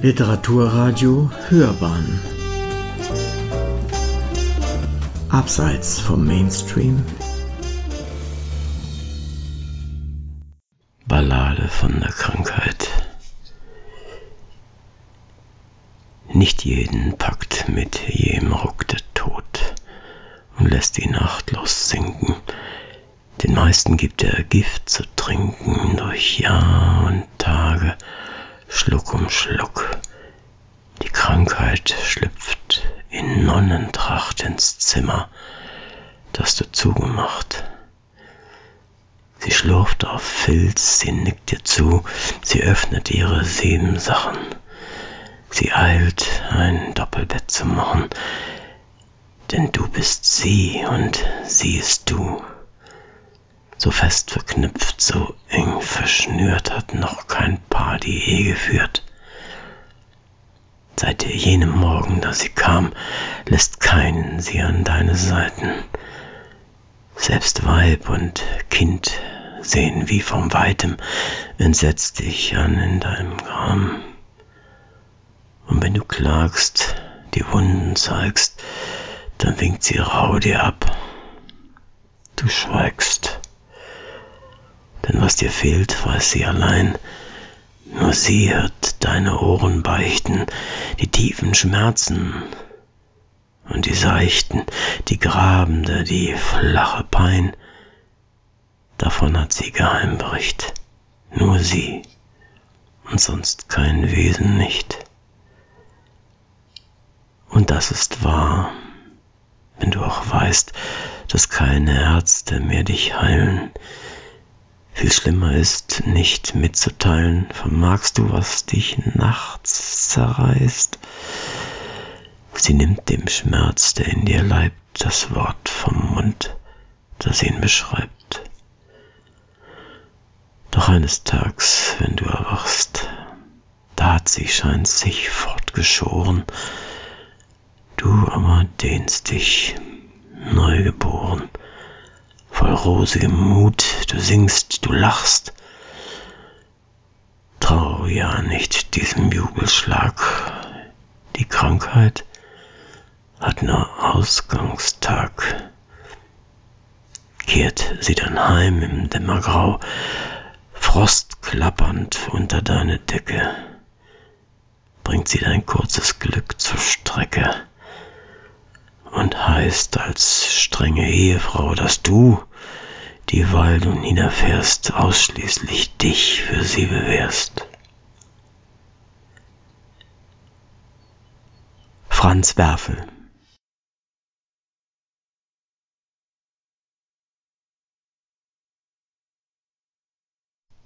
Literaturradio Hörbahn. Abseits vom Mainstream. Ballade von der Krankheit. Nicht jeden packt mit jedem Ruck der Tod und lässt ihn achtlos sinken. Den meisten gibt er Gift zu trinken durch Jahr und Tage, Schluck um Schluck. Die Krankheit schlüpft in Nonnentracht ins Zimmer, das du zugemacht. Sie schlurft auf Filz, sie nickt dir zu, sie öffnet ihre sieben Sachen. Sie eilt, ein Doppelbett zu machen, denn du bist sie und sie ist du. So fest verknüpft, so eng verschnürt hat noch kein Paar die Ehe geführt. Seit jenem Morgen, da sie kam, lässt keinen sie an deine Seiten. Selbst Weib und Kind sehen wie vom Weitem, entsetzt dich an in deinem Gram. Und wenn du klagst, die Wunden zeigst, dann winkt sie rau dir ab. Du schweigst. Denn was dir fehlt, weiß sie allein. Nur sie hört deine Ohren beichten, die tiefen Schmerzen und die seichten, die grabende, die flache Pein. Davon hat sie Geheimbericht. Nur sie und sonst kein Wesen nicht. Und das ist wahr, wenn du auch weißt, dass keine Ärzte mehr dich heilen. Viel schlimmer ist, nicht mitzuteilen, vermagst du, was dich nachts zerreißt. Sie nimmt dem Schmerz, der in dir leibt, das Wort vom Mund, das ihn beschreibt. Doch eines Tags, wenn du erwachst, da hat sie scheint sich fortgeschoren, Du aber dehnst dich, neugeboren, rosigem Mut, du singst, du lachst. Trau ja nicht diesem Jubelschlag. Die Krankheit hat nur Ausgangstag. Kehrt sie dann heim im Dämmergrau, frostklappernd unter deine Decke, bringt sie dein kurzes Glück zur Strecke heißt als strenge Ehefrau, dass du, dieweil du niederfährst, ausschließlich dich für sie bewährst. Franz Werfel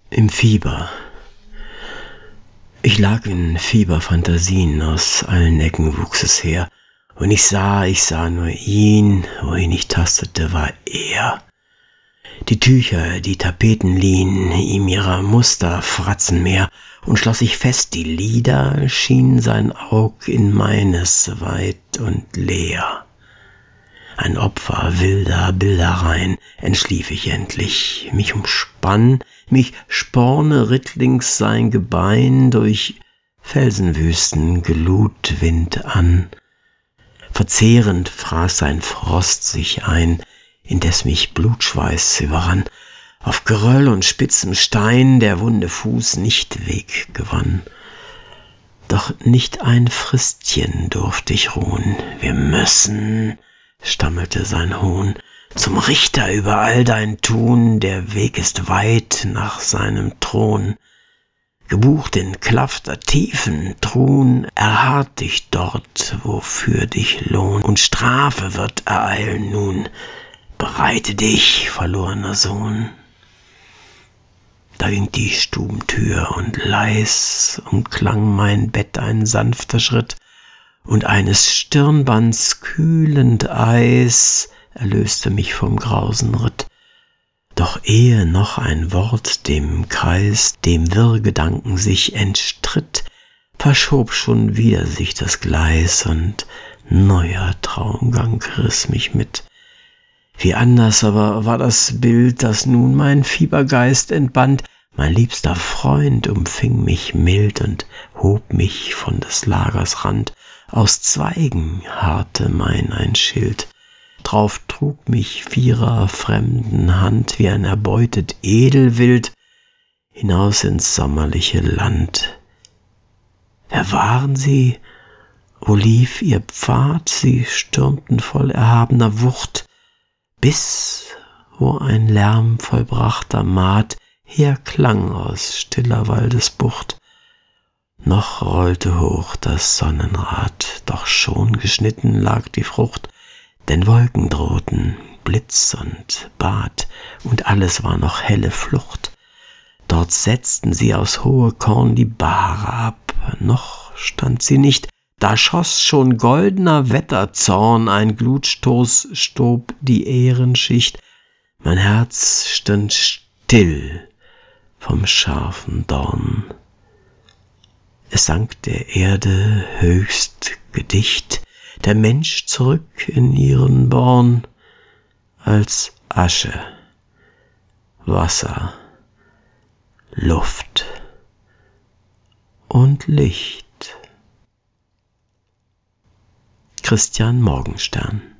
Im Fieber. Ich lag in Fieberfantasien, aus allen Ecken wuchs es her, und ich sah, ich sah nur ihn, wohin ich tastete, war er. Die Tücher, die Tapeten liehen ihm ihrer Muster Fratzen mehr, und schloss ich fest, die Lieder schien sein Aug in meines weit und leer. Ein Opfer wilder Bildereien entschlief ich endlich, mich umspann, mich sporne rittlings sein Gebein durch Felsenwüsten gelud Wind an, Verzehrend fraß sein Frost sich ein, indes mich Blutschweiß überrann, auf Geröll und spitzem Stein der wunde Fuß nicht Weg gewann. Doch nicht ein Fristchen durft ich ruhen, wir müssen, stammelte sein Hohn, zum Richter über all dein Tun, der Weg ist weit nach seinem Thron gebucht in klafter Tiefen, Truhen, erharrt dich dort, wofür dich Lohn und Strafe wird ereilen nun. Bereite dich, verlorener Sohn. Da ging die Stubentür und leis umklang mein Bett ein sanfter Schritt, und eines Stirnbands kühlend Eis erlöste mich vom grausen Ritt. Doch ehe noch ein Wort dem Kreis, dem Wirrgedanken sich entstritt, verschob schon wieder sich das Gleis und neuer Traumgang riss mich mit. Wie anders aber war das Bild, das nun mein Fiebergeist entband, mein liebster Freund umfing mich mild und hob mich von des Lagers Rand, aus Zweigen harrte mein ein Schild, drauf trug mich vierer fremden Hand wie ein erbeutet Edelwild hinaus ins sommerliche Land. Wer waren sie? Wo lief ihr Pfad? Sie stürmten voll erhabener Wucht, bis wo ein Lärm vollbrachter Maat herklang aus stiller Waldesbucht. Noch rollte hoch das Sonnenrad, doch schon geschnitten lag die Frucht, denn Wolken drohten, Blitz und Bad, und alles war noch helle Flucht. Dort setzten sie aus hohe Korn die Bahre ab, noch stand sie nicht, da schoß schon goldener Wetterzorn, ein Glutstoß stob die Ehrenschicht, mein Herz stand still vom scharfen Dorn. Es sank der Erde höchst gedicht, der Mensch zurück in ihren Born, als Asche, Wasser, Luft und Licht. Christian Morgenstern